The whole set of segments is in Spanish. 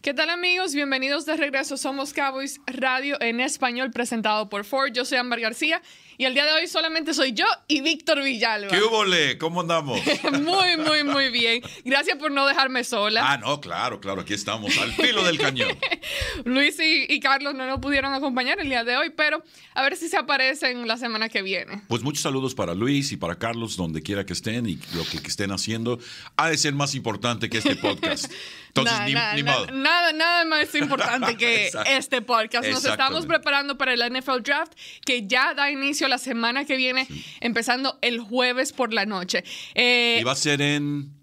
¿Qué tal amigos? Bienvenidos de regreso. Somos Cowboys Radio en español presentado por Ford. Yo soy Ámbar García y el día de hoy solamente soy yo y Víctor Villalba. ¿Qué hubo, ¿Cómo andamos? muy, muy, muy bien. Gracias por no dejarme sola. Ah, no, claro, claro. Aquí estamos al filo del cañón. Luis y, Carlos no nos pudieron acompañar el día de hoy, pero a ver si se aparecen la semana que viene. Pues muchos saludos para Luis y para Carlos, donde quiera que estén y lo que, estén haciendo. Ha de ser más importante que este podcast. Entonces, ni, modo. Nada, nada más importante que este podcast. Nos estamos preparando para el NFL Draft, que ya da inicio la semana que viene, empezando el jueves por la noche. Eh, y va a ser en...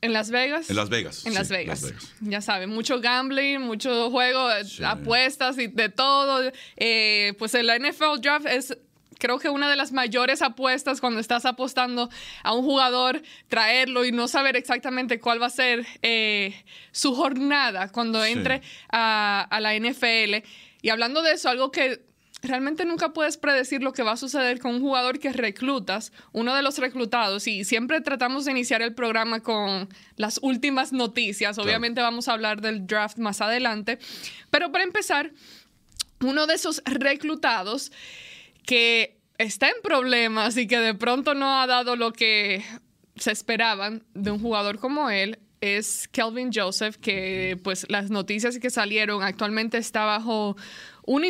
En Las Vegas. En Las Vegas. En Las, Vegas. Ya saben, mucho gambling, mucho juego, apuestas y de todo. Eh, pues el NFL Draft es creo que una de las mayores apuestas cuando estás apostando a un jugador, traerlo y no saber exactamente cuál va a ser eh, su jornada cuando entre a, a, la NFL. Y hablando de eso, algo que realmente nunca puedes predecir lo que va a suceder con un jugador que reclutas, uno de los reclutados, y siempre tratamos de iniciar el programa con las últimas noticias. Obviamente vamos a hablar del draft más adelante, pero para empezar, uno de esos reclutados que está en problemas y que de pronto no ha dado lo que se esperaban de un jugador como él es Kelvin Joseph, que pues las noticias que salieron actualmente está bajo una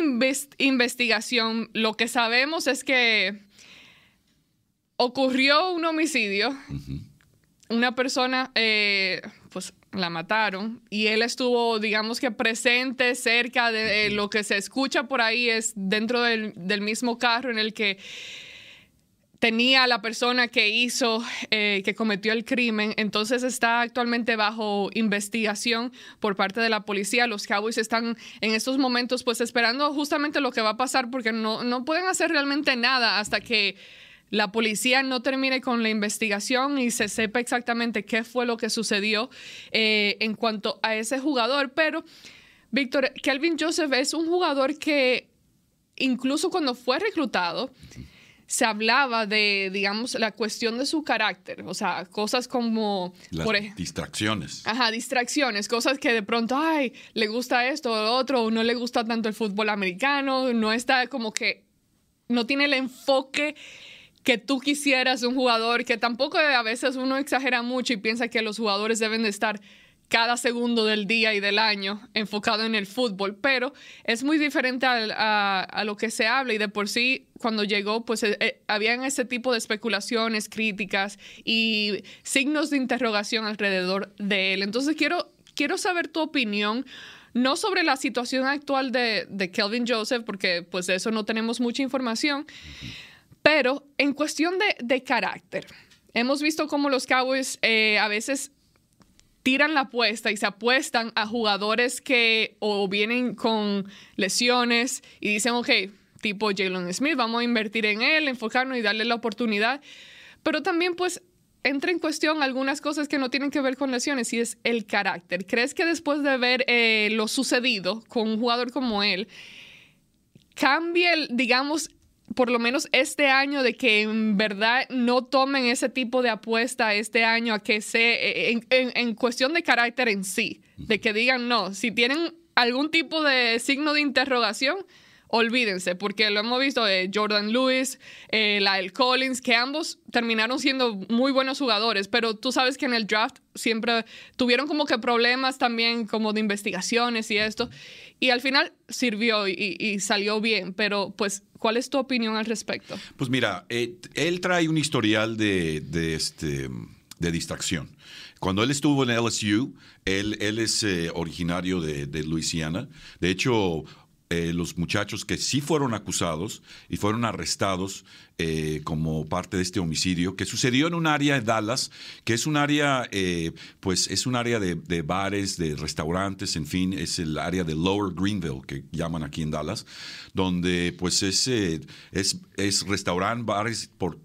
investigación, lo que sabemos es que ocurrió un homicidio, una persona, eh, la mataron y él estuvo, digamos que presente cerca de, lo que se escucha por ahí, es dentro del, del mismo carro en el que tenía la persona que hizo, eh, que cometió el crimen. Entonces está actualmente bajo investigación por parte de la policía. Los Cowboys están en estos momentos pues esperando justamente lo que va a pasar porque no, no pueden hacer realmente nada hasta que la policía no termine con la investigación y se sepa exactamente qué fue lo que sucedió eh, en cuanto a ese jugador. Pero, Víctor, Kelvin Joseph es un jugador que incluso cuando fue reclutado, se hablaba de, digamos, la cuestión de su carácter, o sea, cosas como... Las distracciones. Ajá, distracciones, cosas que de pronto, ay, le gusta esto o lo otro, o no le gusta tanto el fútbol americano, no está como que, no tiene el enfoque que tú quisieras un jugador, que tampoco a veces uno exagera mucho y piensa que los jugadores deben de estar cada segundo del día y del año enfocado en el fútbol, pero es muy diferente a, lo que se habla y de por sí cuando llegó pues eh, eh, habían ese tipo de especulaciones, críticas y signos de interrogación alrededor de él. Entonces quiero, quiero saber tu opinión. No sobre la situación actual de, Kelvin Joseph, porque pues de eso no tenemos mucha información, pero en cuestión de, carácter. Hemos visto cómo los Cowboys eh, a veces tiran la apuesta y se apuestan a jugadores que o vienen con lesiones y dicen, ok, tipo Jalen Smith, vamos a invertir en él, enfocarnos y darle la oportunidad. Pero también pues entra en cuestión algunas cosas que no tienen que ver con lesiones y es el carácter. ¿Crees que después de ver eh, lo sucedido con un jugador como él, cambia, el, digamos, por lo menos este año de que en verdad no tomen ese tipo de apuesta este año a que se, en, en, cuestión de carácter en sí, de que digan no, si tienen algún tipo de signo de interrogación, olvídense, porque lo hemos visto de Jordan Lewis, eh, el Collins, que ambos terminaron siendo muy buenos jugadores, pero tú sabes que en el draft siempre tuvieron como que problemas también como de investigaciones y esto, y al final sirvió y, salió bien, pero pues, ¿cuál es tu opinión al respecto? Pues mira, eh, él trae un historial de, este, de distracción. Cuando él estuvo en LSU, él, él es eh, originario de, de Luisiana. De hecho, eh, los muchachos que sí fueron acusados y fueron arrestados eh, como parte de este homicidio que sucedió en un área de Dallas, que es un área, eh, pues es un área de, bares, de restaurantes, en fin, es el área de Lower Greenville, que llaman aquí en Dallas, donde pues es, es, es restaurante, bares por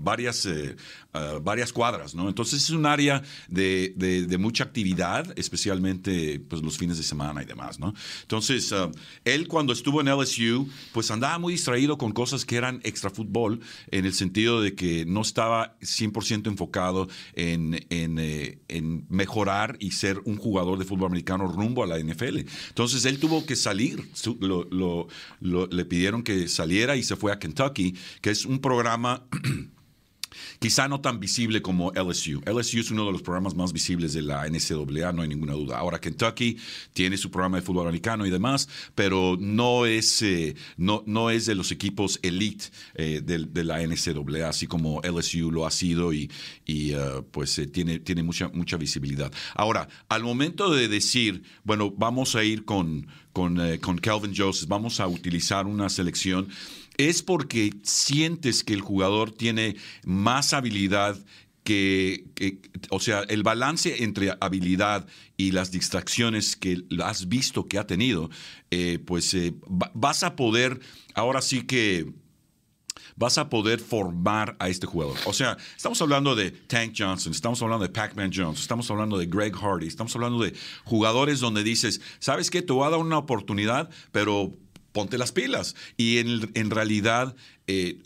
varias, eh, ah, varias cuadras, ¿no? Entonces es un área de, de, mucha actividad, especialmente pues, los fines de semana y demás, ¿no? Entonces, ah, él cuando estuvo en LSU, pues andaba muy distraído con cosas que eran extra fútbol, en el sentido de que no estaba 100% enfocado en, en, eh, en, mejorar y ser un jugador de fútbol americano rumbo a la NFL. Entonces, él tuvo que salir, lo, le pidieron que saliera y se fue a Kentucky, que es un programa quizá no tan visible como LSU. LSU es uno de los programas más visibles de la NCAA, no hay ninguna duda. Ahora Kentucky tiene su programa de fútbol americano y demás, pero no es, eh, no, no es de los equipos elite eh, de, la NCAA, así como LSU lo ha sido y, y uh, pues eh, tiene, tiene mucha, mucha visibilidad. Ahora, al momento de decir, bueno, vamos a ir con, con, con Calvin Joseph, vamos a utilizar una selección es porque sientes que el jugador tiene más habilidad que, o sea, el balance entre habilidad y las distracciones que has visto que ha tenido, eh, pues eh, vas a poder, ahora sí que vas a poder formar a este jugador. O sea, estamos hablando de Tank Johnson, estamos hablando de Pac-Man Jones, estamos hablando de Greg Hardy, estamos hablando de jugadores donde dices, ¿sabes qué? Te voy a dar una oportunidad, pero ponte las pilas. Y en, realidad, eh,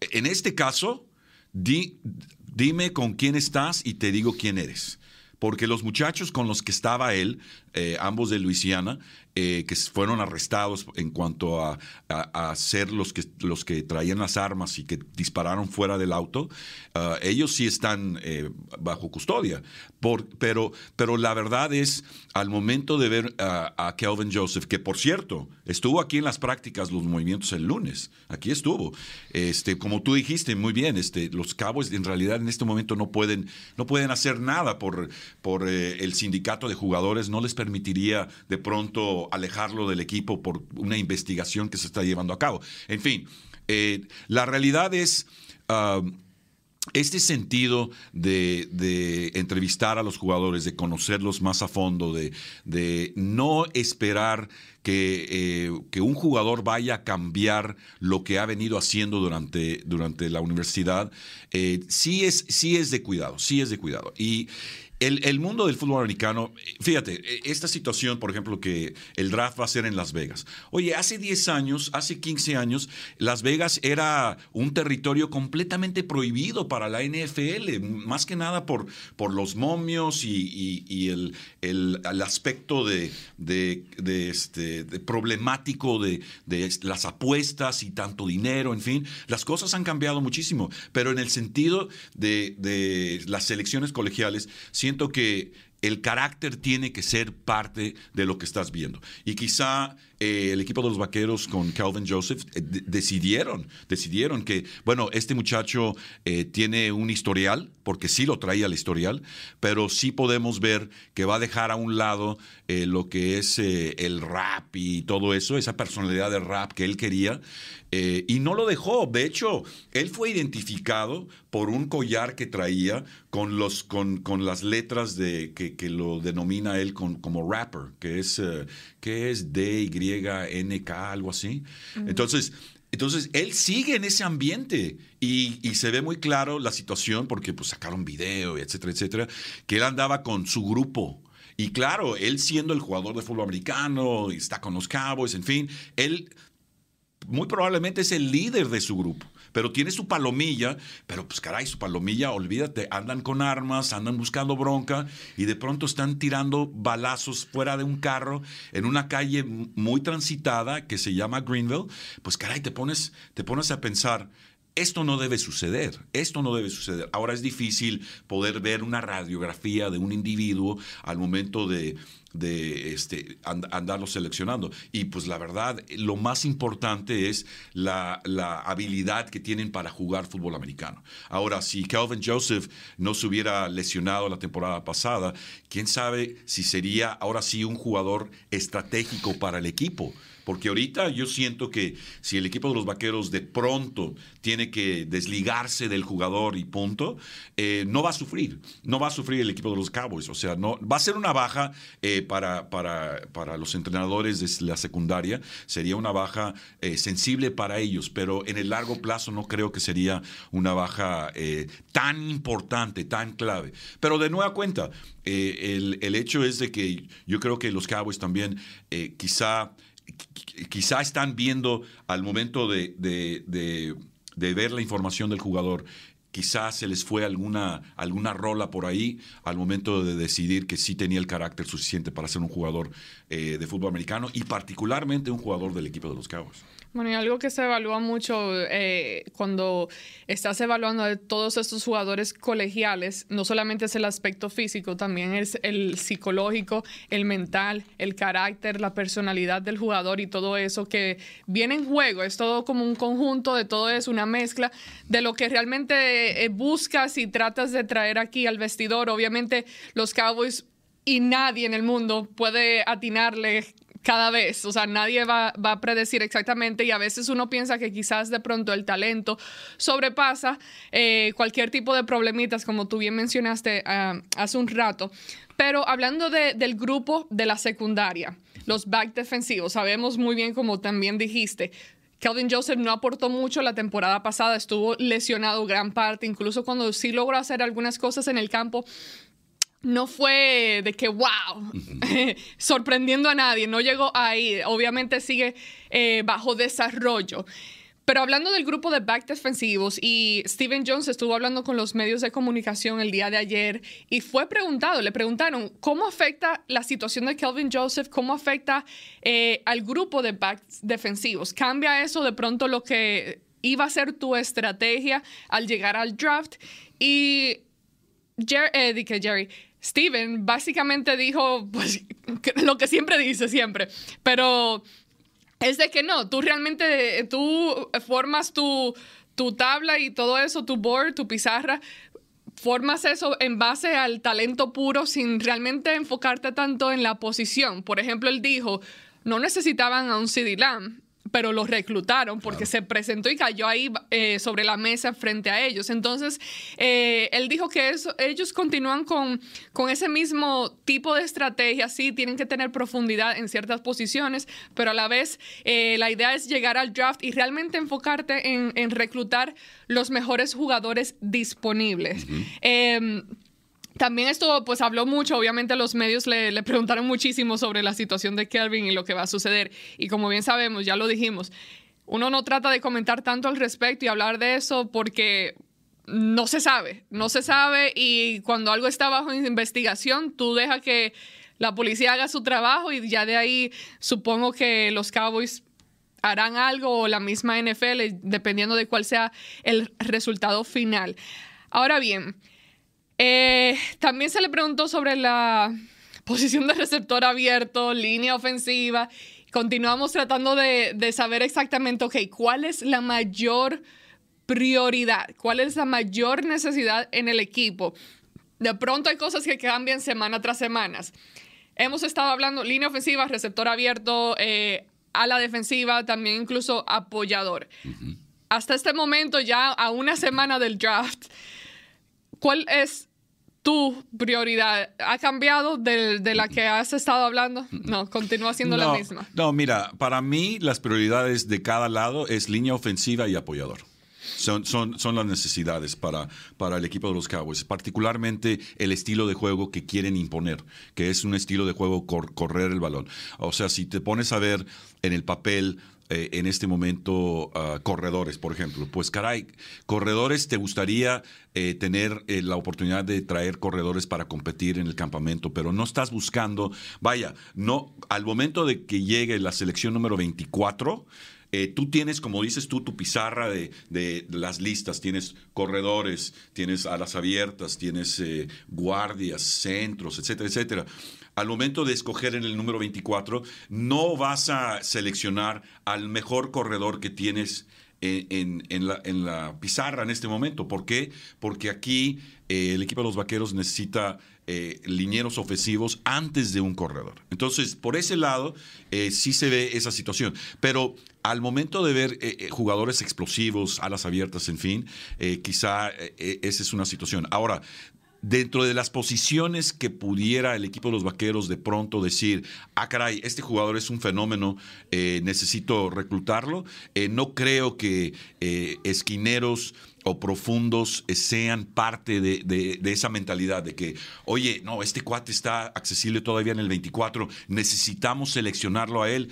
en este caso, dime con quién estás y te digo quién eres. Porque los muchachos con los que estaba él, eh, ambos de Luisiana, eh, que fueron arrestados en cuanto a, ser los que, los que traían las armas y que dispararon fuera del auto, ah, ellos sí están eh, bajo custodia. Por, pero, pero la verdad es, al momento de ver a Kelvin Joseph, que por cierto, estuvo aquí en las prácticas los movimientos el lunes, aquí estuvo, este, como tú dijiste muy bien, este, los cabos en realidad en este momento no pueden, no pueden hacer nada por, por eh, el sindicato de jugadores, no les permitiría de pronto alejarlo del equipo por una investigación que se está llevando a cabo. En fin, eh, la realidad es... Ah, este sentido de, entrevistar a los jugadores, de conocerlos más a fondo, de, no esperar eh, que, un jugador vaya a cambiar lo que ha venido haciendo durante, durante la universidad, eh, sí, es, sí es de cuidado, sí es de cuidado. Y, el, mundo del fútbol americano, fíjate, e, esta situación, por ejemplo, que el draft va a ser en Las Vegas. Oye, hace 10 años, hace 15 años, Las Vegas era un territorio completamente prohibido para la NFL, más que nada por, por los momios y, el, el, aspecto de, este, problemático de, las apuestas y tanto dinero, en fin. Las cosas han cambiado muchísimo, pero en el sentido de, las selecciones colegiales, siento que el carácter tiene que ser parte de lo que estás viendo. Y quizá eh, el equipo de los vaqueros con Calvin Joseph eh, decidieron, decidieron que, bueno, este muchacho eh, tiene un historial, porque sí lo traía el historial, pero sí podemos ver que va a dejar a un lado lo que es el rap y todo eso, esa personalidad de rap que él quería, y no lo dejó. De hecho, él fue identificado por un collar que traía con, los, con, con las letras de, que, que, lo denomina él como rapper, que es, que es D, Y, NK, algo así. Entonces, entonces, él sigue en ese ambiente y, se ve muy claro la situación porque pues, sacaron video, etcétera, etcétera, que él andaba con su grupo. Y claro, él siendo el jugador de fútbol americano, está con los Cowboys, en fin, él muy probablemente es el líder de su grupo pero tiene su palomilla, pero pues caray, su palomilla, olvídate, andan con armas, andan buscando bronca y de pronto están tirando balazos fuera de un carro en una calle muy transitada que se llama Greenville, pues caray, te pones, te pones a pensar, esto no debe suceder, esto no debe suceder. Ahora es difícil poder ver una radiografía de un individuo al momento de, este, andarlo seleccionando. Y pues la verdad, lo más importante es la, la, habilidad que tienen para jugar fútbol americano. Ahora, si Calvin Joseph no se hubiera lesionado la temporada pasada, quién sabe si sería ahora sí un jugador estratégico para el equipo. Porque ahorita yo siento que si el equipo de los vaqueros de pronto tiene que desligarse del jugador y punto, eh, no va a sufrir. No va a sufrir el equipo de los Cowboys. O sea, no, va a ser una baja eh, para, para, para, los entrenadores de la secundaria. Sería una baja eh, sensible para ellos, pero en el largo plazo no creo que sería una baja tan importante, tan clave. Pero de nueva cuenta, el, el, hecho es de que yo creo que los Cowboys también quizá quizá están viendo al momento de, ver la información del jugador, quizá se les fue alguna, alguna rola por ahí al momento de decidir que sí tenía el carácter suficiente para ser un jugador eh, de fútbol americano y particularmente un jugador del equipo de los Cowboys. Bueno, y algo que se evalúa mucho eh, cuando estás evaluando a todos estos jugadores colegiales, no solamente es el aspecto físico, también es el psicológico, el mental, el carácter, la personalidad del jugador y todo eso que viene en juego. Es todo como un conjunto de todo eso, una mezcla de lo que realmente eh, buscas y tratas de traer aquí al vestidor. Obviamente los Cowboys y nadie en el mundo puede atinarle cada vez, o sea, nadie va, a predecir exactamente y a veces uno piensa que quizás de pronto el talento sobrepasa eh, cualquier tipo de problemitas, como tú bien mencionaste ah, hace un rato. Pero hablando del grupo de la secundaria, los back defensivos, sabemos muy bien, como también dijiste, Kelvin Joseph no aportó mucho la temporada pasada, estuvo lesionado gran parte, incluso cuando sí logró hacer algunas cosas en el campo, no fue de que, wow, sorprendiendo a nadie, no llegó ahí, obviamente sigue eh, bajo desarrollo. Pero hablando del grupo de back defensivos, y Steven Jones estuvo hablando con los medios de comunicación el día de ayer y fue preguntado, le preguntaron, ¿cómo afecta la situación de Kelvin Joseph? ¿Cómo afecta eh, al grupo de back defensivos? ¿Cambia eso de pronto lo que iba a ser tu estrategia al llegar al draft? Y Jerry, eh, Jerry Steven básicamente dijo pues, lo que siempre dice, siempre, pero es de que no, tú realmente, tú formas tu, tu tabla y todo eso, tu board, tu pizarra, formas eso en base al talento puro sin realmente enfocarte tanto en la posición. Por ejemplo, él dijo, no necesitaban a un CD Lamb pero lo reclutaron porque se presentó y cayó ahí eh, sobre la mesa frente a ellos. Entonces, eh, él dijo que eso, ellos continúan con, con ese mismo tipo de estrategia, sí, tienen que tener profundidad en ciertas posiciones, pero a la vez eh, la idea es llegar al draft y realmente enfocarte en, en reclutar los mejores jugadores disponibles. También esto pues habló mucho, obviamente los medios le, preguntaron muchísimo sobre la situación de Kelvin y lo que va a suceder. Y como bien sabemos, ya lo dijimos, uno no trata de comentar tanto al respecto y hablar de eso porque no se sabe, no se sabe y cuando algo está bajo investigación, tú dejas que la policía haga su trabajo y ya de ahí supongo que los Cowboys harán algo o la misma NFL, dependiendo de cuál sea el resultado final. Ahora bien, eh, también se le preguntó sobre la posición de receptor abierto, línea ofensiva. Continuamos tratando de, saber exactamente, ok, cuál es la mayor prioridad, cuál es la mayor necesidad en el equipo. De pronto hay cosas que cambian semana tras semana. Hemos estado hablando línea ofensiva, receptor abierto, eh, a la defensiva, también incluso apoyador. Hasta este momento, ya a una semana del draft, ¿cuál es tu prioridad ha cambiado de, la que has estado hablando? No, continúa siendo la misma. No, mira, para mí las prioridades de cada lado es línea ofensiva y apoyador. Son, son, son, las necesidades para, para el equipo de los Cowboys, particularmente el estilo de juego que quieren imponer, que es un estilo de juego correr el balón. O sea, si te pones a ver en el papel eh, en este momento ah, corredores, por ejemplo. Pues caray, corredores, ¿te gustaría eh, tener eh, la oportunidad de traer corredores para competir en el campamento? Pero no estás buscando, vaya, no, al momento de que llegue la selección número 24, eh, tú tienes, como dices tú, tu pizarra de, de las listas. Tienes corredores, tienes alas abiertas, tienes eh, guardias, centros, etcétera, etcétera al momento de escoger en el número 24, no vas a seleccionar al mejor corredor que tienes en, la, pizarra en este momento. ¿Por qué? Porque aquí eh, el equipo de los Vaqueros necesita eh, linieros ofensivos antes de un corredor. Entonces, por ese lado, eh, sí se ve esa situación. Pero al momento de ver jugadores explosivos, alas abiertas, en fin, quizá esa es una situación. Ahora, dentro de las posiciones que pudiera el equipo de los vaqueros de pronto decir, ah, caray, este jugador es un fenómeno, eh, necesito reclutarlo, eh, no creo que eh, esquineros o profundos sean parte de, de, esa mentalidad de que, oye, no, este cuate está accesible todavía en el 24, necesitamos seleccionarlo a él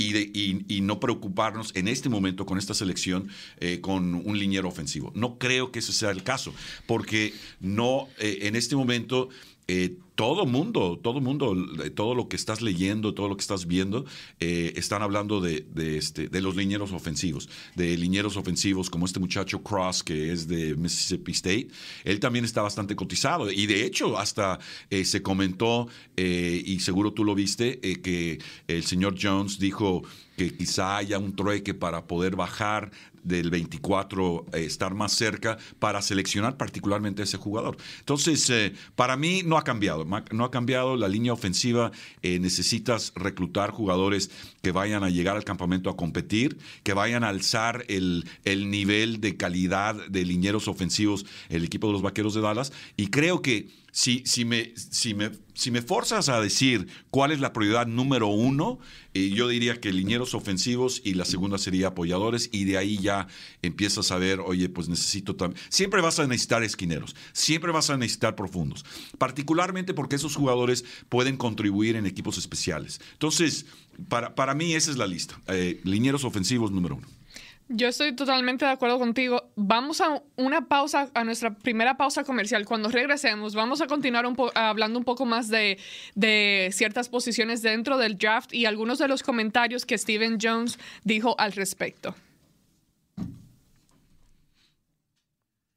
y, no preocuparnos en este momento con esta selección eh, con un liniero ofensivo. No creo que ese sea el caso, porque no eh, en este momento eh, todo mundo, todo mundo, todo lo que estás leyendo, todo lo que estás viendo, eh, están hablando de, este, de los linieros ofensivos, de linieros ofensivos como este muchacho Cross, que es de Mississippi State. Él también está bastante cotizado y de hecho hasta eh, se comentó, y seguro tú lo viste, que el señor Jones dijo que quizá haya un trueque para poder bajar del 24 eh, estar más cerca para seleccionar particularmente a ese jugador. Entonces, eh, para mí no ha cambiado, no ha cambiado la línea ofensiva, eh, necesitas reclutar jugadores que vayan a llegar al campamento a competir, que vayan a alzar el, el nivel de calidad de linieros ofensivos el equipo de los Vaqueros de Dallas y creo que si, si, me, si, me, si me forzas a decir cuál es la prioridad número uno, eh, yo diría que linieros ofensivos y la segunda sería apoyadores y de ahí ya empiezas a ver, oye, pues necesito también... Siempre vas a necesitar esquineros, siempre vas a necesitar profundos, particularmente porque esos jugadores pueden contribuir en equipos especiales. Entonces, para, para mí esa es la lista. Eh, linieros ofensivos número uno. Yo estoy totalmente de acuerdo contigo. Vamos a una pausa, a nuestra primera pausa comercial. Cuando regresemos, vamos a continuar hablando un poco más de, de, ciertas posiciones dentro del draft y algunos de los comentarios que Steven Jones dijo al respecto.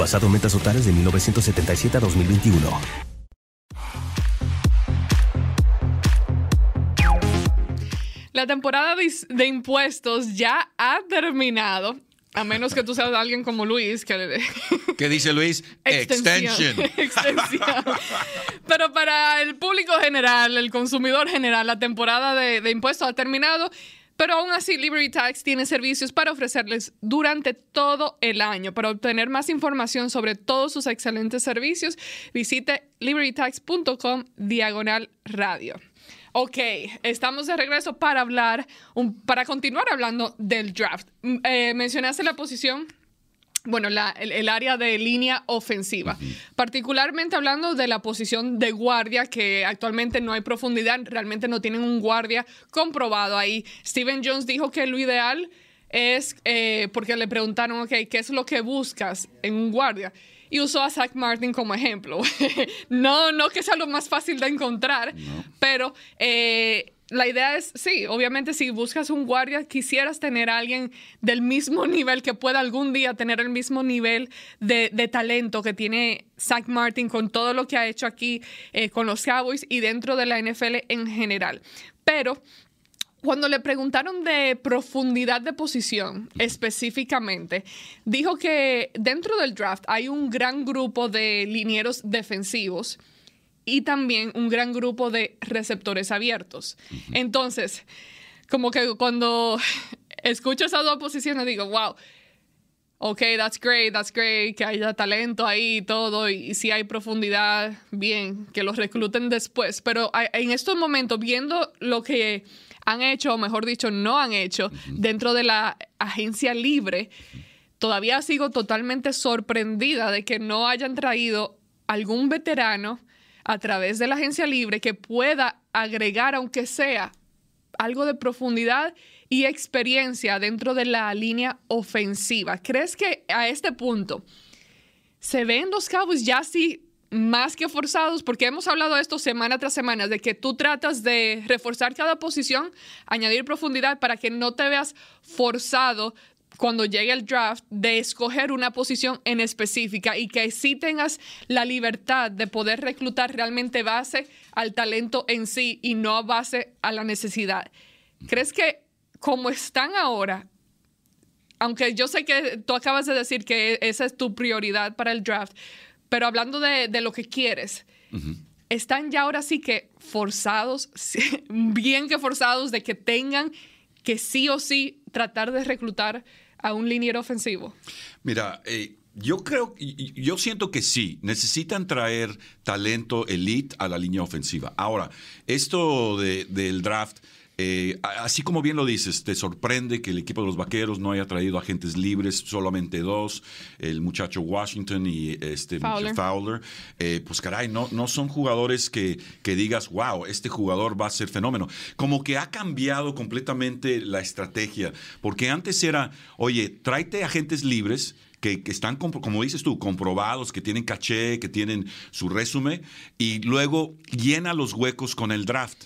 basado en metas totales de 1977 a 2021. La temporada de impuestos ya ha terminado. A menos que tú seas alguien como Luis, que... ¿Qué dice Luis? Extension. Extensión. Pero para el público general, el consumidor general, la temporada de, de impuestos ha terminado Pero aún así, Liberty Tax tiene servicios para ofrecerles durante todo el año. Para obtener más información sobre todos sus excelentes servicios, visite libertytax.com diagonal radio. Ok, estamos de regreso para hablar, para continuar hablando del draft. Mm, eh, mencionaste la posición bueno, el, área de línea ofensiva, particularmente hablando de la posición de guardia, que actualmente no hay profundidad, realmente no tienen un guardia comprobado ahí. Steven Jones dijo que lo ideal es, eh, porque le preguntaron, ok, ¿qué es lo que buscas en un guardia? Y usó a Zach Martin como ejemplo. no, no que sea lo más fácil de encontrar, pero... Eh, la idea es, sí, obviamente si buscas un guardia, quisieras tener a alguien del mismo nivel que pueda algún día tener el mismo nivel de, talento que tiene Zach Martin con todo lo que ha hecho aquí eh, con los Cowboys y dentro de la NFL en general. Pero cuando le preguntaron de profundidad de posición específicamente, dijo que dentro del draft hay un gran grupo de linieros defensivos y también un gran grupo de receptores abiertos. Entonces, como que cuando escucho esas dos posiciones digo, wow, ok, that's great, that's great, que haya talento ahí y todo, y, si hay profundidad, bien, que los recluten después. Pero en estos momentos, viendo lo que han hecho, o mejor dicho, no han hecho dentro de la agencia libre, todavía sigo totalmente sorprendida de que no hayan traído algún veterano a través de la agencia libre que pueda agregar, aunque sea algo de profundidad y experiencia dentro de la línea ofensiva. ¿Crees que a este punto se ven los Cowboys ya así más que forzados? Porque hemos hablado de esto semana tras semana, de que tú tratas de reforzar cada posición, añadir profundidad para que no te veas forzado cuando llegue el draft de escoger una posición en específica y que sí tengas la libertad de poder reclutar realmente base al talento en sí y no base a la necesidad. ¿Crees que como están ahora, aunque yo sé que tú acabas de decir que esa es tu prioridad para el draft, pero hablando de, lo que quieres, están ya ahora sí que forzados, bien que forzados de que tengan que sí o sí tratar de reclutar a un liniero ofensivo? Mira, eh, yo creo, yo siento que sí, necesitan traer talento elite a la línea ofensiva. Ahora, esto del draft eh, así como bien lo dices, te sorprende que el equipo de los Vaqueros no haya traído agentes libres, solamente dos, el muchacho Washington y este Fowler. Eh, pues caray, no, no son jugadores que, que digas, wow, este jugador va a ser fenómeno. Como que ha cambiado completamente la estrategia, porque antes era, oye, tráete agentes libres que, están, como dices tú, comprobados, que tienen caché, que tienen su resumen, y luego llena los huecos con el draft.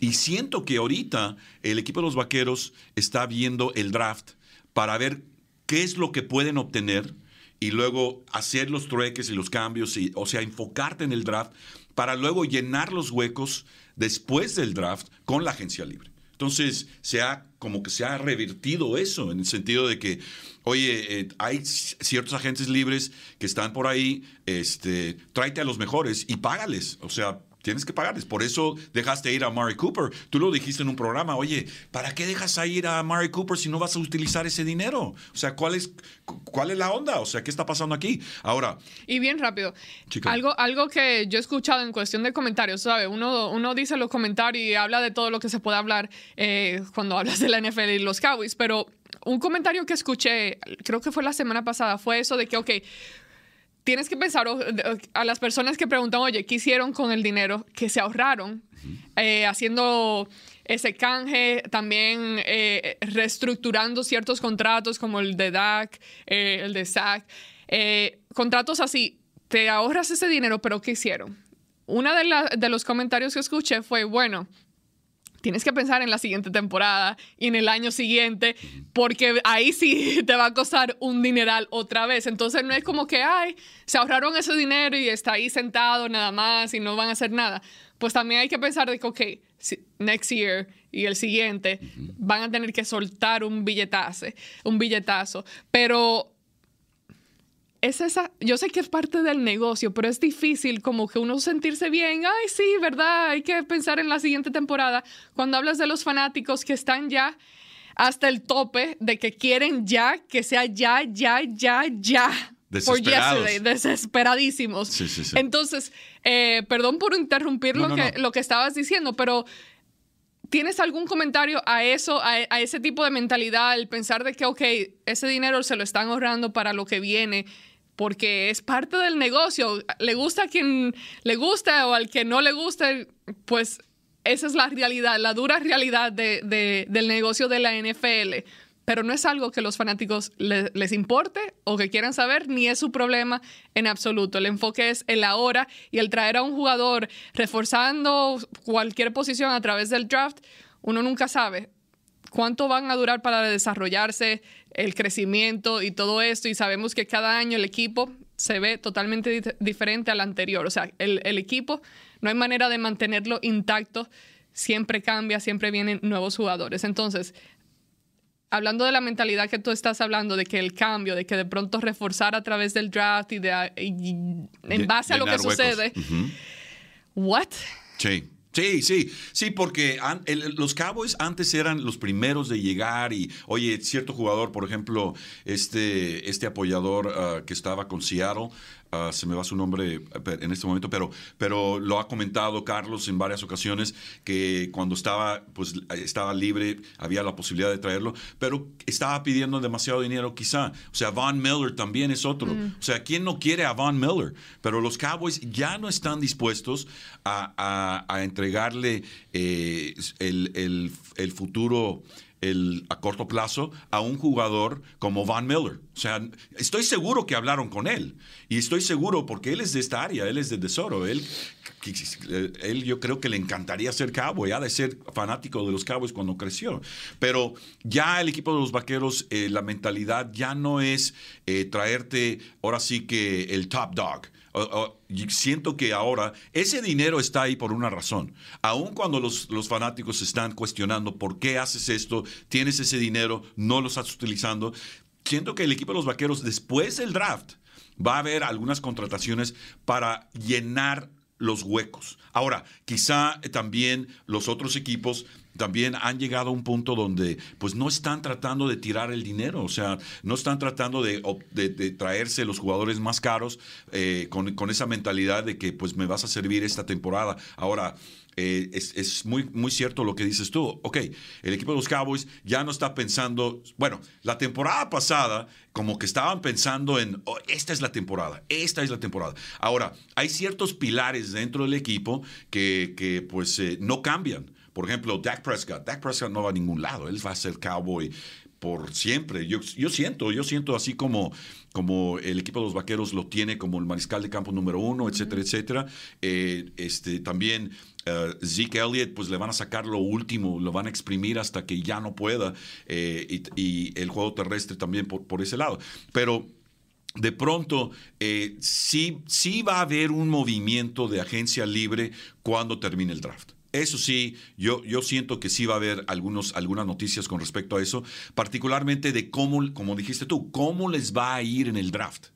Y siento que ahorita el equipo de los Vaqueros está viendo el draft para ver qué es lo que pueden obtener y luego hacer los trueques y los cambios, y, o sea, enfocarte en el draft para luego llenar los huecos después del draft con la agencia libre. Entonces, se ha, como que se ha revertido eso, en el sentido de que, oye, eh, hay ciertos agentes libres que están por ahí, este, tráete a los mejores y págales. O sea, tienes que pagarles. Por eso dejaste ir a Murray Cooper. Tú lo dijiste en un programa, oye, ¿para qué dejas ir a Murray Cooper si no vas a utilizar ese dinero? O sea, ¿cuál es, cuál es la onda? O sea, ¿qué está pasando aquí? Ahora. Y bien rápido. Algo, algo que yo he escuchado en cuestión de comentarios, ¿sabes? Uno, uno dice los comentarios y habla de todo lo que se puede hablar eh, cuando hablas de la NFL y los Cowboys, pero un comentario que escuché, creo que fue la semana pasada, fue eso de que, ok, tienes que pensar a las personas que preguntan, oye, ¿qué hicieron con el dinero que se ahorraron eh, haciendo ese canje, también eh, reestructurando ciertos contratos como el de DAC, eh, el de SAC, contratos así, te ahorras ese dinero, pero ¿qué hicieron? Uno de, de los comentarios que escuché fue, bueno, tienes que pensar en la siguiente temporada y en el año siguiente, porque ahí sí te va a costar un dineral otra vez. Entonces no es como que, ay, se ahorraron ese dinero y está ahí sentado nada más y no van a hacer nada. Pues también hay que pensar de que, ok, next year y el siguiente van a tener que soltar un billetazo, un billetazo. Pero es esa, yo sé que es parte del negocio, pero es difícil como que uno sentirse bien, ay, sí, ¿verdad? Hay que pensar en la siguiente temporada. Cuando hablas de los fanáticos que están ya hasta el tope de que quieren ya, que sea ya, ya, ya, ya. Desesperados. desesperadísimos. Sí, sí, sí. Entonces, eh, perdón por interrumpir No, lo, no, que, no. lo que estabas diciendo, pero ¿tienes algún comentario a eso, a, a ese tipo de mentalidad, el pensar de que, ok, ese dinero se lo están ahorrando para lo que viene? Porque es parte del negocio. Le gusta a quien le gusta o al que no le gusta, pues esa es la realidad, la dura realidad de- de- del negocio de la NFL. Pero no es algo que los fanáticos le- les importe o que quieran saber, ni es su problema en absoluto. El enfoque es el ahora y el traer a un jugador reforzando cualquier posición a través del draft. Uno nunca sabe cuánto van a durar para desarrollarse, el crecimiento y todo esto. Y sabemos que cada año el equipo se ve totalmente di- diferente al anterior. O sea, el, el equipo no hay manera de mantenerlo intacto. Siempre cambia, siempre vienen nuevos jugadores. Entonces, hablando de la mentalidad que tú estás hablando, de que el cambio, de que de pronto reforzar a través del draft y, de, y en base a lo que huecos. sucede, Ujú. ¿what? Sí. Sí, sí, sí, porque an- el- los Cowboys antes eran los primeros de llegar y, oye, cierto jugador, por ejemplo, este, este apoyador ah, que estaba con Seattle, ah, se me va su nombre eh, en este momento, pero, pero lo ha comentado Carlos en varias ocasiones que cuando estaba, pues, estaba libre había la posibilidad de traerlo, pero estaba pidiendo demasiado dinero quizá. O sea, Von Miller también es otro. O sea, ¿quién no quiere a Von Miller? Pero los Cowboys ya no están dispuestos a, a- a entregarle eh, el, el- el futuro el, a corto plazo a un jugador como Von Miller. O sea, estoy seguro que hablaron con él. Y estoy seguro porque él es de esta área, él es de Tesoro. Él, él yo creo que le encantaría ser cowboy, ha de ser fanático de los Cowboys cuando creció. Pero ya el equipo de los Vaqueros, eh, la mentalidad ya no es eh, traerte ahora sí que el top dog. Siento que ahora ese dinero está ahí por una razón. Aun cuando los, los fanáticos están cuestionando por qué haces esto, tienes ese dinero, no lo estás utilizando, siento que el equipo de los Vaqueros después del draft va a haber algunas contrataciones para llenar los huecos. Ahora, quizá eh, también los otros equipos también han llegado a un punto donde pues no están tratando de tirar el dinero, o sea, no están tratando de, traerse los jugadores más caros eh, con, con esa mentalidad de que pues me vas a servir esta temporada. Ahora, eh, es, es muy, muy cierto lo que dices tú. Ok, el equipo de los Cowboys ya no está pensando, bueno, la temporada pasada como que estaban pensando en, "Oh, esta es la temporada, esta es la temporada. Ahora, hay ciertos pilares dentro del equipo que, que pues eh, no cambian. Por ejemplo, Dak Prescott. Dak Prescott no va a ningún lado. Él va a ser cowboy por siempre. Yo, yo siento, yo siento así como, como el equipo de los vaqueros lo tiene como el mariscal de campo número uno, etcétera, etcétera. Eh, este, también eh, Zeke Elliott, pues le van a sacar lo último, lo van a exprimir hasta que ya no pueda. eh, y, y el juego terrestre también por, por ese lado. Pero de pronto eh, sí, sí va a haber un movimiento de agencia libre cuando termine el draft. Eso sí, yo, yo siento que sí va a haber algunos, algunas noticias con respecto a eso, particularmente de cómo, como dijiste tú, cómo les va a ir en el draft.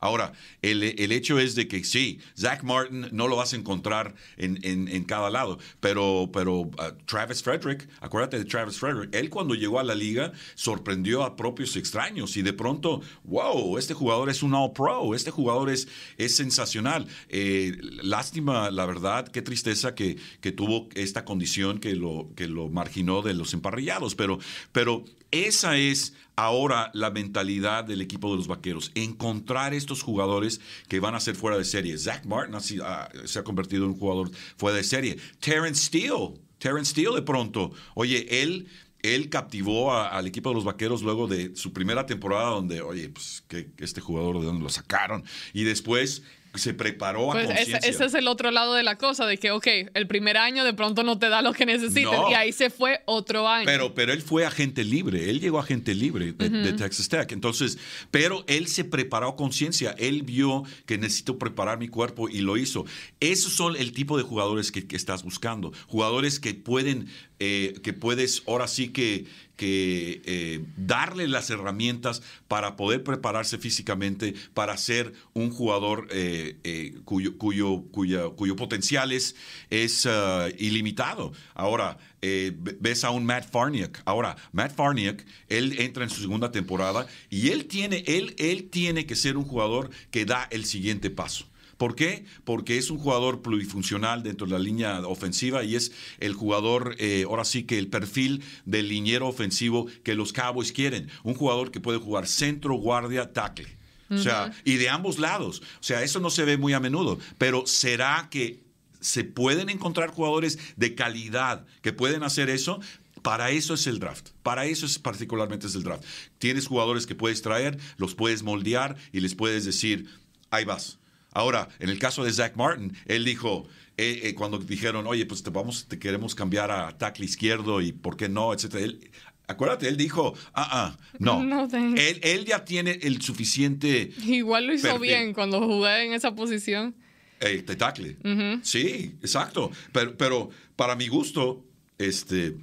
Ahora, el, el hecho es de que sí, Zach Martin no lo vas a encontrar en, en- en cada lado, pero, pero uh, Travis Frederick, acuérdate de Travis Frederick, él cuando llegó a la liga sorprendió a propios extraños y de pronto, wow, este jugador es un All Pro, este jugador es, es sensacional. Eh, lástima, la verdad, qué tristeza que, que tuvo esta condición que lo, que lo marginó de los emparrillados, pero, pero esa es ahora la mentalidad del equipo de los vaqueros, encontrar estos jugadores que van a ser fuera de serie. Zach Martin se ha convertido en un jugador fuera de serie. Terrence Steele, Terrence Steele de pronto, oye, él... Él captivó al equipo de los vaqueros luego de su primera temporada, donde, oye, pues que este jugador de dónde lo sacaron. Y después se preparó a Pues conciencia. ese es el otro lado de la cosa, de que, ok, el primer año de pronto no te da lo que necesitas No. y ahí se fue otro año. Pero, pero él fue agente libre, él llegó agente libre de, de Texas Tech. Entonces, pero él se preparó a conciencia, él vio que necesito preparar mi cuerpo y lo hizo. Esos son el tipo de jugadores que, que estás buscando, jugadores que pueden, eh, que puedes ahora sí que, eh, darle las herramientas para poder prepararse físicamente, para ser un jugador eh, cuyo, cuyo, cuyo, cuyo potencial es, es uh, ilimitado. Ahora, ves a un Matt Farniak. Ahora, Matt Farniak, él entra en su segunda temporada y él tiene, él, él tiene que ser un jugador que da el siguiente paso. ¿Por qué? Porque es un jugador plurifuncional dentro de la línea ofensiva y es el jugador, eh, ahora sí que el perfil del liniero ofensivo que los Cowboys quieren. Un jugador que puede jugar centro, guardia, tackle. O sea, y de ambos lados. O sea, eso no se ve muy a menudo. Pero ¿será que se pueden encontrar jugadores de calidad que pueden hacer eso? Para eso es el draft. Para eso es particularmente es el draft. Tienes jugadores que puedes traer, los puedes moldear y les puedes decir, ahí vas. Ahora, en el caso de Zach Martin, él dijo, eh, eh, cuando dijeron, oye, pues te, vamos, te queremos cambiar a tackle izquierdo y por qué no, etcétera. Él, acuérdate, él dijo, ah, ah, no. No, thanks. él, él ya tiene el suficiente Igual lo hizo Perfil. bien cuando jugué en esa posición. eh, de tackle. Sí, exacto. Pero, pero para mi gusto, este,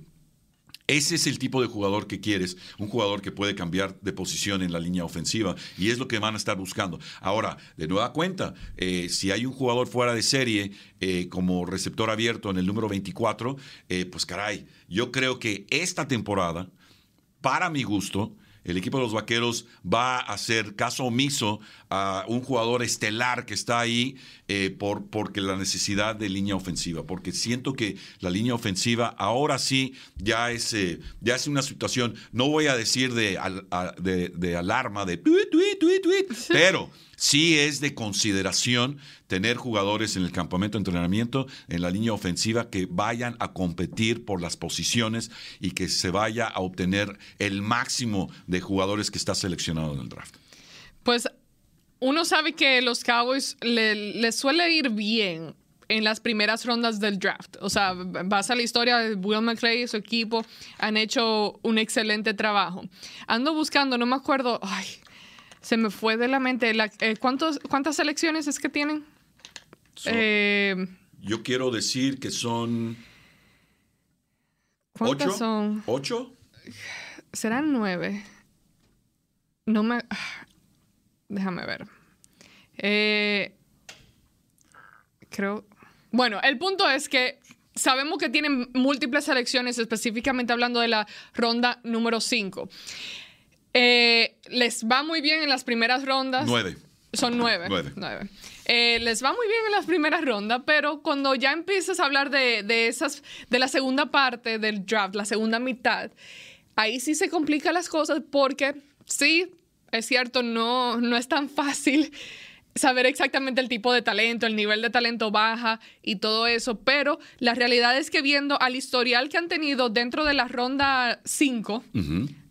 ese es el tipo de jugador que quieres, un jugador que puede cambiar de posición en la línea ofensiva y es lo que van a estar buscando. Ahora, de nueva cuenta, eh, si hay un jugador fuera de serie eh, como receptor abierto en el número 24, eh, pues caray, yo creo que esta temporada, para mi gusto, el equipo de los Vaqueros va a hacer caso omiso a un jugador estelar que está ahí eh, por, porque la necesidad de línea ofensiva, porque siento que la línea ofensiva ahora sí ya es, eh, ya es una situación, no voy a decir de, de alarma, de tuit, tuit, tuit, tuit, pero sí es de consideración tener jugadores en el campamento de entrenamiento, en la línea ofensiva, que vayan a competir por las posiciones y que se vaya a obtener el máximo de jugadores que está seleccionado en el draft. Pues uno sabe que los Cowboys le- les suele ir bien en las primeras rondas del draft. O sea, vas a la historia de Will McClay y su equipo han hecho un excelente trabajo. Ando buscando, no me acuerdo, ay, se me fue de la mente. la- eh, ¿cuántos, ¿Cuántas selecciones es que tienen? So, Eh, yo quiero decir que son ¿Cuántas ocho. son? ¿Ocho? Serán nueve. No me. ah, Déjame ver. Eh, creo. Bueno, el punto es que sabemos que tienen múltiples selecciones, específicamente hablando de la ronda número 5. Les va muy bien en las primeras rondas. Nueve. Son nueve. Nueve. Nueve. Eh, les va muy bien en las primeras rondas, pero cuando ya empiezas a hablar de, de esas, de la segunda parte del draft, la segunda mitad, ahí sí se complican las cosas porque sí, es cierto, no, no es tan fácil saber exactamente el tipo de talento, el nivel de talento baja y todo eso, pero la realidad es que viendo al historial que han tenido dentro de la ronda 5,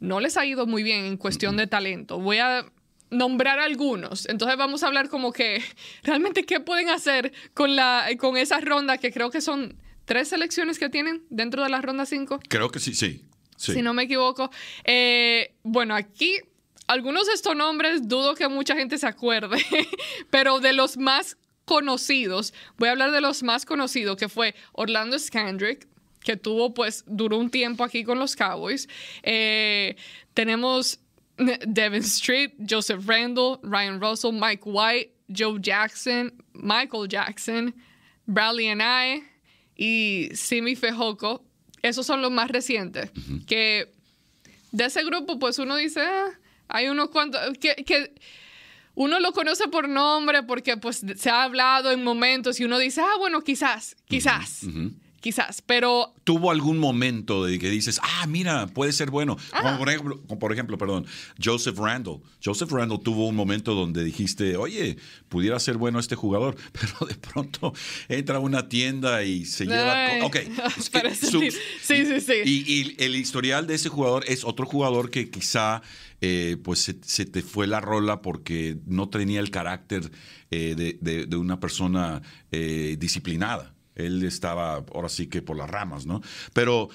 no les ha ido muy bien en cuestión de talento. Voy a nombrar algunos. Entonces vamos a hablar como que realmente qué pueden hacer con, la, con esa ronda que creo que son tres selecciones que tienen dentro de la ronda 5 Creo que sí, sí. sí. si no me equivoco. Eh, bueno, aquí algunos de estos nombres dudo que mucha gente se acuerde, pero de los más conocidos, voy a hablar de los más conocidos, que fue Orlando Scandrick, que tuvo, pues, duró un tiempo aquí con los Cowboys. Eh, tenemos Devin Street, Joseph Randall, Ryan Russell, Mike White, Joe Jackson, Michael Jackson, Bradley and I y Simi Fejoco. Esos son los más recientes. Que de ese grupo, pues uno dice, ah, hay unos cuantos que, que uno lo conoce por nombre porque pues se ha hablado en momentos y uno dice, ah, bueno, quizás, quizás, quizás, pero ¿Tuvo algún momento de que dices, ah, mira, puede ser bueno? Como por ejemplo, por ejemplo, perdón, Joseph Randall. Joseph Randall tuvo un momento donde dijiste, oye, pudiera ser bueno este jugador, pero de pronto entra a una tienda y se lleva... Ok. su-. Sí, sí, sí. Y, y el historial de ese jugador es otro jugador que quizá eh, pues se, te fue la rola porque no tenía el carácter eh, de, una persona eh, disciplinada. Él estaba ahora sí que por las ramas, ¿no? Pero,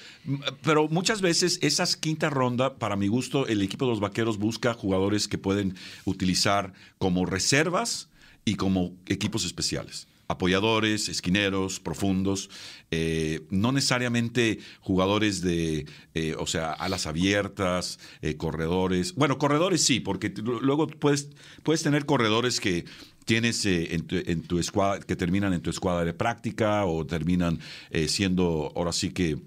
pero muchas veces esas quinta ronda, para mi gusto, el equipo de los vaqueros busca jugadores que pueden utilizar como reservas y como equipos especiales. Apoyadores, esquineros, profundos, eh, no necesariamente jugadores de, eh, o sea, alas abiertas, eh, corredores. Bueno, corredores sí, porque luego puedes, puedes tener corredores que, tienes en, tu, escuadra, que terminan en tu escuadra de práctica o terminan siendo ahora sí que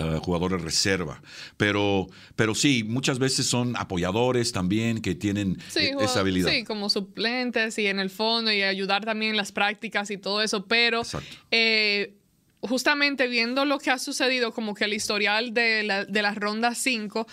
Uh, jugadores reserva. Pero, pero sí, muchas veces son apoyadores también que tienen sí, esa habilidad. Sí, como suplentes y en el fondo y ayudar también en las prácticas y todo eso. Pero eh, justamente viendo lo que ha sucedido, como que el historial de la, de la ronda 5,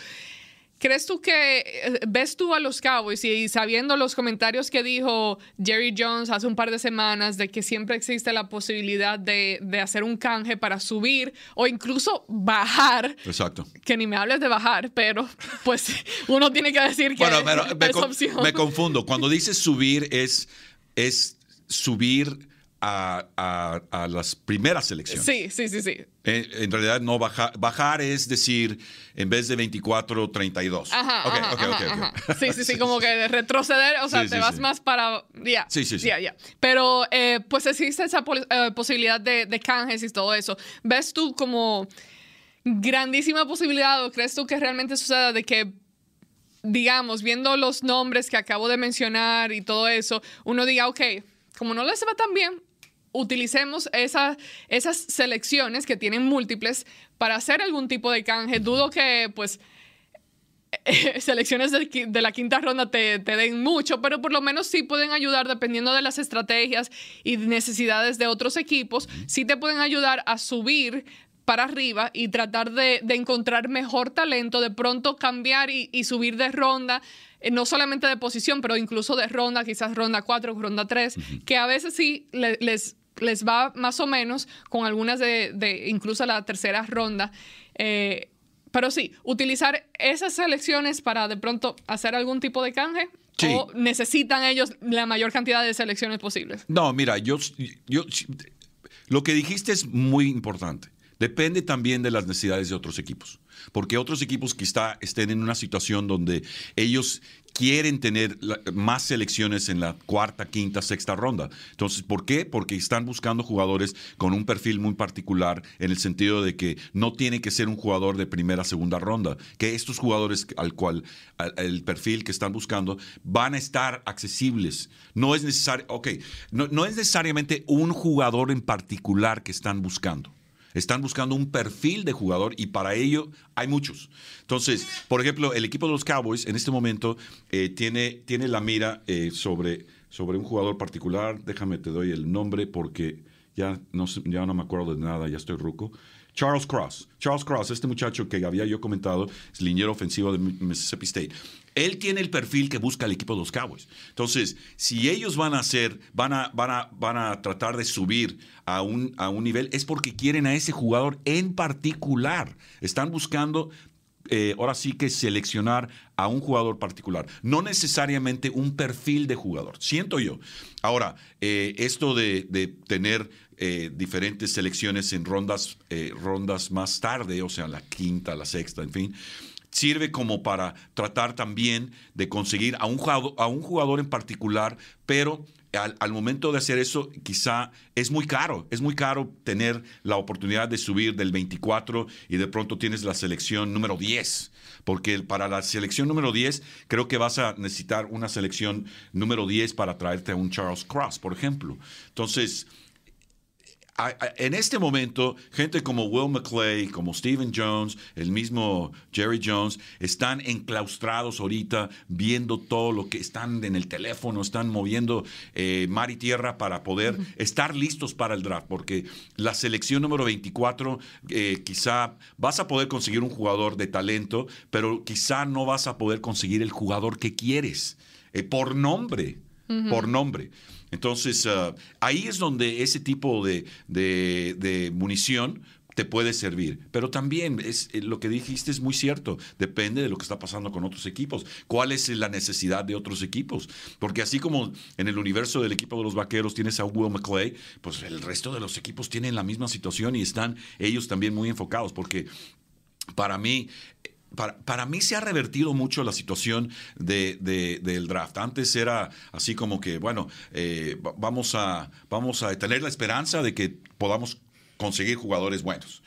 ¿Crees tú que eh, ves tú a los Cowboys y sabiendo los comentarios que dijo Jerry Jones hace un par de semanas de que siempre existe la posibilidad de, de hacer un canje para subir o incluso bajar? Exacto. Que ni me hables de bajar, pero pues uno tiene que decir que bueno, pero es me, opción. me confundo. Cuando dices subir es, es subir a, a, a, las primeras selecciones. Sí, sí, sí, sí. En, en, realidad no bajar, bajar es decir, en vez de 24, 32. Ajá, okay, ajá, okay, ajá, okay, ajá. Sí, sí, sí, como que retroceder, o sea, Sí, te sí, vas sí. más para... Ya, Sí, sí, sí. ya, ya. Pero eh, pues existe esa eh, posibilidad de, de canjes y todo eso. ¿Ves tú como grandísima posibilidad o crees tú que realmente suceda de que digamos, viendo los nombres que acabo de mencionar y todo eso, uno diga, ok, como no les va tan bien, utilicemos esa, esas selecciones que tienen múltiples para hacer algún tipo de canje. Dudo que, pues, selecciones de, la quinta ronda te, te den mucho, pero por lo menos sí pueden ayudar dependiendo de las estrategias y necesidades de otros equipos, sí te pueden ayudar a subir para arriba y tratar de, de encontrar mejor talento, de pronto cambiar y, y subir de ronda, eh, no solamente de posición, pero incluso de ronda, quizás ronda 4, ronda 3, que a veces sí le- les, les va más o menos con algunas de, de incluso la tercera ronda. Eh, pero sí, utilizar esas selecciones para de pronto hacer algún tipo de canje Sí. o necesitan ellos la mayor cantidad de selecciones posibles. No, mira, yo, yo, lo que dijiste es muy importante. Depende también de las necesidades de otros equipos. Porque otros equipos quizá estén en una situación donde ellos quieren tener más selecciones en la cuarta, quinta, sexta ronda. Entonces, ¿por qué? Porque están buscando jugadores con un perfil muy particular en el sentido de que no tiene que ser un jugador de primera, segunda ronda. Que estos jugadores al cual al- el perfil que están buscando van a estar accesibles. No es necesario, ok, no es necesariamente un jugador en particular que están buscando. Están buscando un perfil de jugador y para ello hay muchos. Entonces, por ejemplo, el equipo de los Cowboys en este momento eh, tiene, tiene la mira eh, sobre, sobre un jugador particular. Déjame, te doy el nombre porque ya no, ya no me acuerdo de nada, ya estoy ruco. Charles Cross. Charles Cross, este muchacho que había yo comentado, es liniero ofensivo de Mississippi State. Él tiene el perfil que busca el equipo de los Cowboys. Entonces, si ellos van a hacer, van a, van a, van a tratar de subir a un, a un nivel, es porque quieren a ese jugador en particular. Están buscando eh, ahora sí que seleccionar a un jugador particular, no necesariamente un perfil de jugador, siento yo. Ahora, eh, esto de, de tener eh, diferentes selecciones en rondas, rondas más tarde, o sea, la quinta, la sexta, en fin, sirve como para tratar también de conseguir a un jugador, a un jugador en particular, pero al, al, momento de hacer eso, quizá es muy caro, es muy caro tener la oportunidad de subir del 24 y de pronto tienes la selección número 10, porque para la selección número 10 creo que vas a necesitar una selección número 10 para traerte a un Charles Cross, por ejemplo. Entonces, en este momento, gente como Will McClay, como Stephen Jones, el mismo Jerry Jones, están enclaustrados ahorita viendo todo lo que están en el teléfono, están moviendo eh, mar y tierra para poder uh -huh. estar listos para el draft, porque la selección número 24, eh, quizá vas a poder conseguir un jugador de talento, pero quizá no vas a poder conseguir el jugador que quieres, eh, por nombre, uh -huh. por nombre. Entonces, uh, ahí es donde ese tipo de, de, munición te puede servir. Pero también es, eh, lo que dijiste es muy cierto. Depende de lo que está pasando con otros equipos. ¿Cuál es la necesidad de otros equipos? Porque así como en el universo del equipo de los vaqueros tienes a Will McClay, pues el resto de los equipos tienen la misma situación y están ellos también muy enfocados. Porque para mí, para, para, mí se ha revertido mucho la situación de, de, del draft. Antes era así como que, bueno, eh, vamos, a, vamos a tener la esperanza de que podamos conseguir jugadores buenos.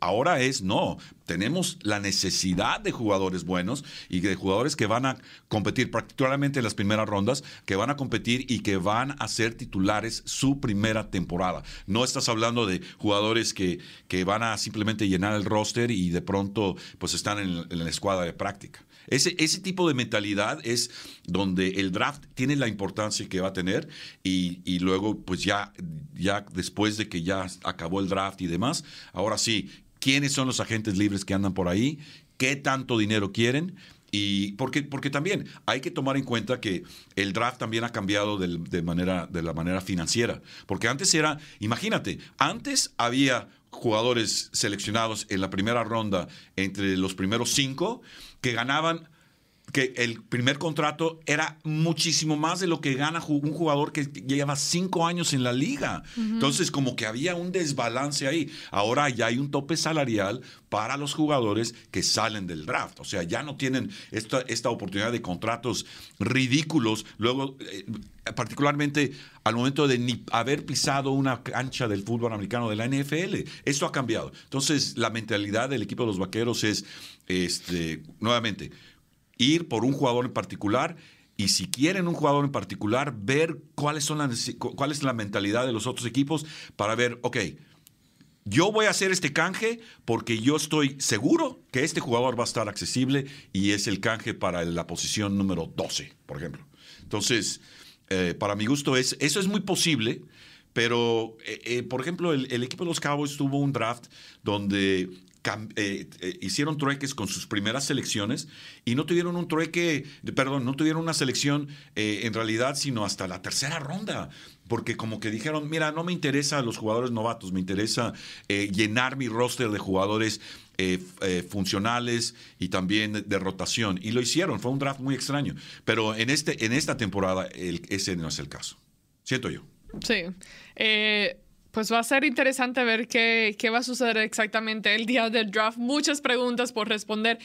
Ahora es no, tenemos la necesidad de jugadores buenos y de jugadores que van a competir particularmente en las primeras rondas, que van a competir y que van a ser titulares su primera temporada. No estás hablando de jugadores que, que van a simplemente llenar el roster y de pronto pues están en, en la escuadra de práctica. Ese, ese tipo de mentalidad es donde el draft tiene la importancia que va a tener y, y luego pues ya, ya después de que ya acabó el draft y demás, ahora sí, ¿quiénes son los agentes libres que andan por ahí? ¿Qué tanto dinero quieren? Y porque, porque también hay que tomar en cuenta que el draft también ha cambiado de, de, manera, de la manera financiera. Porque antes era, imagínate, antes había jugadores seleccionados en la primera ronda entre los primeros cinco que ganaban que el primer contrato era muchísimo más de lo que gana un jugador que lleva cinco años en la liga. Uh -huh. Entonces, como que había un desbalance ahí. Ahora ya hay un tope salarial para los jugadores que salen del draft. O sea, ya no tienen esta, esta oportunidad de contratos ridículos. Luego, eh, particularmente al momento de ni haber pisado una cancha del fútbol americano de la NFL. Esto ha cambiado. Entonces, la mentalidad del equipo de los vaqueros es, este, nuevamente, ir por un jugador en particular y si quieren un jugador en particular, ver cuáles son las, cuál es la mentalidad de los otros equipos para ver, ok, yo voy a hacer este canje porque yo estoy seguro que este jugador va a estar accesible y es el canje para la posición número 12, por ejemplo. Entonces, eh, para mi gusto, es, eso es muy posible, pero, eh, eh, por ejemplo, el, el, equipo de los Cowboys tuvo un draft donde eh, eh, hicieron trueques con sus primeras selecciones y no tuvieron un trueque, perdón, no tuvieron una selección eh, en realidad sino hasta la tercera ronda. Porque como que dijeron, mira, no me interesa los jugadores novatos, me interesa llenar mi roster de jugadores funcionales y también de, rotación. Y lo hicieron, fue un draft muy extraño. Pero en, este, en esta temporada ese no es el caso. Siento yo. Sí. Eh, pues va a ser interesante ver qué, qué, va a suceder exactamente el día del draft. Muchas preguntas por responder.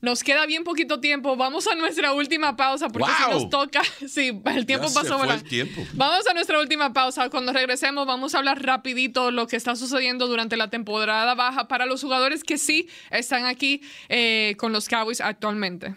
Nos queda bien poquito tiempo. Vamos a nuestra última pausa porque wow. si nos toca. Sí, el tiempo ya pasó volando. Vamos a nuestra última pausa. Cuando regresemos vamos a hablar rapidito lo que está sucediendo durante la temporada baja para los jugadores que sí están aquí eh, con los Cowboys actualmente.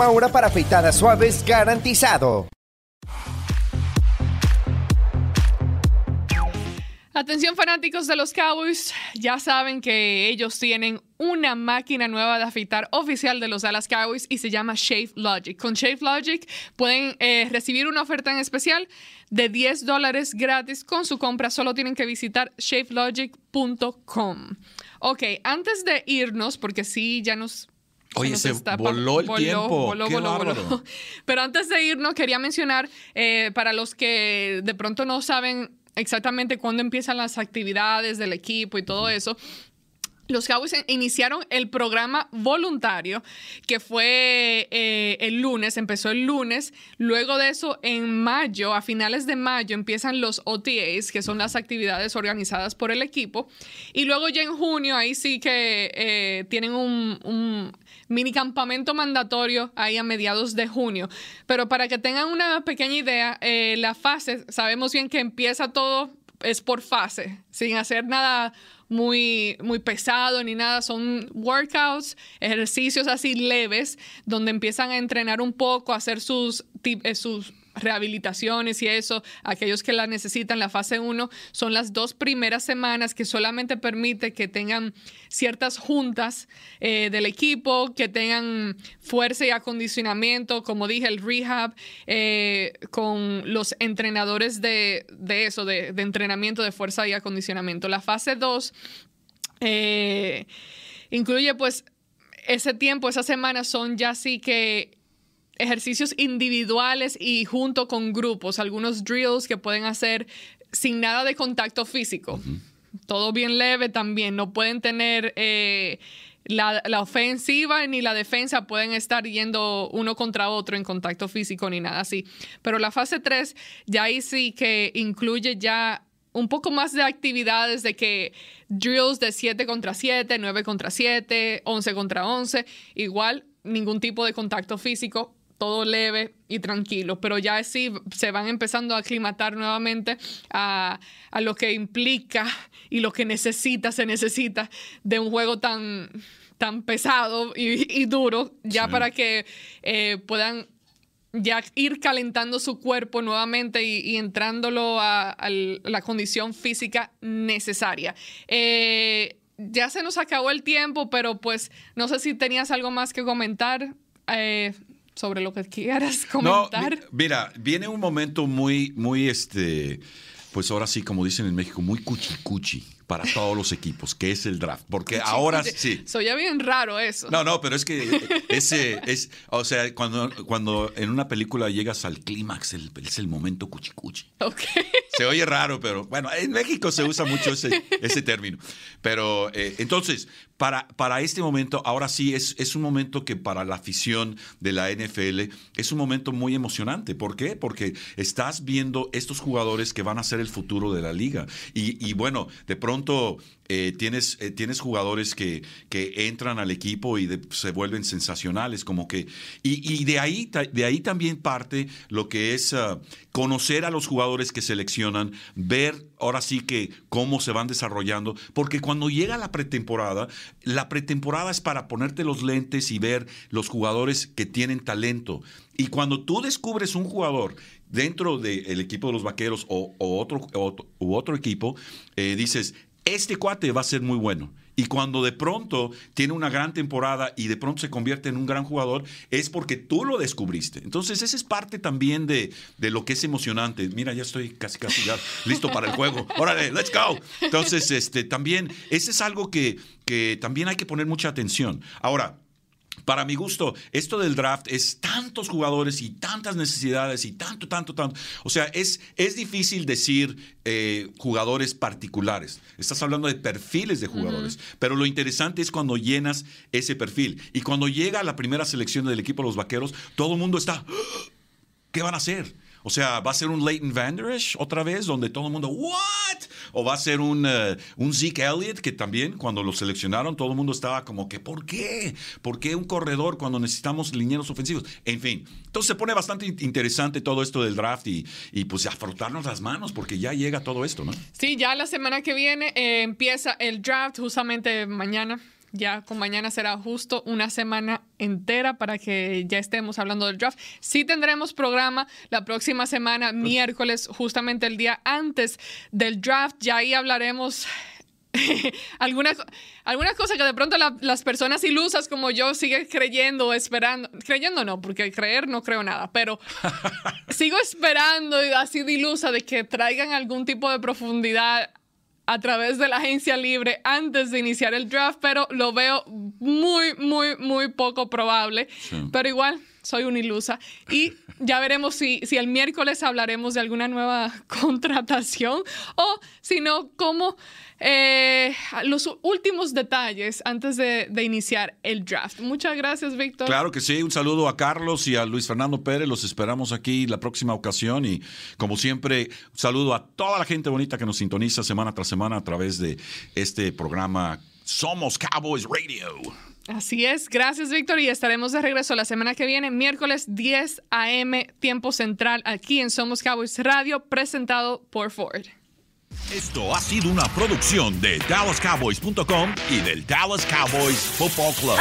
Ahora para afeitadas suaves garantizado. Atención fanáticos de los Cowboys, ya saben que ellos tienen una máquina nueva de afeitar oficial de los Dallas Cowboys y se llama Shave Logic. Con Shave Logic pueden eh, recibir una oferta en especial de 10 dólares gratis con su compra. Solo tienen que visitar shavelogic.com. Ok, antes de irnos, porque sí, ya nos Oye, se, voló el tiempo. Voló, voló, voló. Pero antes de irnos, quería mencionar, eh, para los que de pronto no saben exactamente cuándo empiezan las actividades del equipo y todo eso. Los Cowboys iniciaron el programa voluntario que fue eh, el lunes, empezó el lunes. Luego de eso, en mayo, a finales de mayo, empiezan los OTAs, que son las actividades organizadas por el equipo. Y luego ya en junio, ahí sí que eh, tienen un, mini campamento mandatorio ahí a mediados de junio. Pero para que tengan una pequeña idea, eh, la fase, sabemos bien que empieza todo, es por fase, sin hacer nada muy, muy pesado ni nada, son workouts, ejercicios así leves, donde empiezan a entrenar un poco, a hacer sus, eh, sus rehabilitaciones y eso, aquellos que la necesitan, la fase 1, son las dos primeras semanas que solamente permite que tengan ciertas juntas eh, del equipo, que tengan fuerza y acondicionamiento, como dije, el rehab, eh, con los entrenadores de, eso, de, entrenamiento de fuerza y acondicionamiento. La fase 2 eh, incluye pues ese tiempo, esas semanas son ya sí que ejercicios individuales y junto con grupos, algunos drills que pueden hacer sin nada de contacto físico. Todo bien leve también. No pueden tener eh, la, ofensiva ni la defensa, pueden estar yendo uno contra otro en contacto físico ni nada así. Pero la fase 3 ya ahí sí que incluye ya un poco más de actividades de que drills de 7 contra 7, 9 contra 7, 11 contra 11, igual ningún tipo de contacto físico, todo leve y tranquilo, pero ya sí se van empezando a aclimatar nuevamente a, lo que implica y lo que necesita, se necesita de un juego tan, tan pesado y, duro, ya para que eh, puedan ya ir calentando su cuerpo nuevamente y, entrándolo a, la condición física necesaria. Eh, ya se nos acabó el tiempo, pero pues no sé si tenías algo más que comentar. Eh, sobre lo que quieras comentar. No, mira, viene un momento muy, muy, este, pues ahora sí, como dicen en México, muy cuchi cuchi para todos los equipos, que es el draft. Porque ahora sí. Soy ya bien raro eso. No, no, pero es que ese es, o sea, cuando, cuando en una película llegas al clímax, es el momento cuchicuchi. Ok. Se oye raro, pero bueno, en México se usa mucho ese, ese término. Pero eh, entonces, para, para este momento, ahora sí, es, es un momento que para la afición de la NFL es un momento muy emocionante. ¿Por qué? Porque estás viendo estos jugadores que van a ser el futuro de la liga. Y, y bueno, de pronto eh, tienes, eh, tienes jugadores que, que, entran al equipo y se vuelven sensacionales, como que... Y, de, ahí, de ahí también parte lo que es ah, conocer a los jugadores que seleccionan, ver ahora sí que cómo se van desarrollando, porque cuando llega la pretemporada, la pretemporada es para ponerte los lentes y ver los jugadores que tienen talento. Y cuando tú descubres un jugador dentro del equipo de los vaqueros o, otro, u otro equipo, eh, dices, este cuate va a ser muy bueno. Y cuando de pronto tiene una gran temporada y de pronto se convierte en un gran jugador, es porque tú lo descubriste. Entonces, esa es parte también de, lo que es emocionante. Mira, ya estoy casi, casi ya listo para el juego. Órale, let's go. Entonces, este, también, ese es algo que, que también hay que poner mucha atención. Ahora, para mi gusto, esto del draft es tantos jugadores y tantas necesidades y tanto, tanto, tanto. O sea, es, es difícil decir eh, jugadores particulares. Estás hablando de perfiles de jugadores. Pero lo interesante es cuando llenas ese perfil. Y cuando llega la primera selección del equipo de los vaqueros, todo el mundo está. ¡Ah! ¿Qué van a hacer? O sea, ¿va a ser un Leighton Vanderish otra vez donde todo el mundo, ¿what? O va a ser un, uh, un Zeke Elliott que también cuando lo seleccionaron todo el mundo estaba como que, ¿por qué? ¿Por qué un corredor cuando necesitamos linieros ofensivos? En fin, entonces se pone bastante interesante todo esto del draft y, y pues a frotarnos las manos porque ya llega todo esto, ¿no? Sí, ya la semana que viene eh, empieza el draft justamente mañana Ya con mañana será justo una semana entera para que ya estemos hablando del draft. Sí tendremos programa la próxima semana, miércoles, justamente el día antes del draft. Ya ahí hablaremos algunas, algunas cosas que de pronto las personas ilusas como yo siguen creyendo, esperando, creyendo no, porque creer no creo nada, pero sigo esperando así de ilusa de que traigan algún tipo de profundidad a través de la agencia libre antes de iniciar el draft, pero lo veo muy, muy, muy poco probable. Pero igual, soy una ilusa. Y ya veremos si, si el miércoles hablaremos de alguna nueva contratación o si no, cómo eh, los últimos detalles antes de, iniciar el draft. Muchas gracias, Víctor. Claro que sí. Un saludo a Carlos y a Luis Fernando Pérez. Los esperamos aquí la próxima ocasión. Y como siempre, un saludo a toda la gente bonita que nos sintoniza semana tras semana a través de este programa Somos Cowboys Radio. Así es, gracias Víctor y estaremos de regreso la semana que viene, miércoles 10 a.m. tiempo central aquí en Somos Cowboys Radio, presentado por Ford. Esto ha sido una producción de DallasCowboys.com y del Dallas Cowboys Football Club.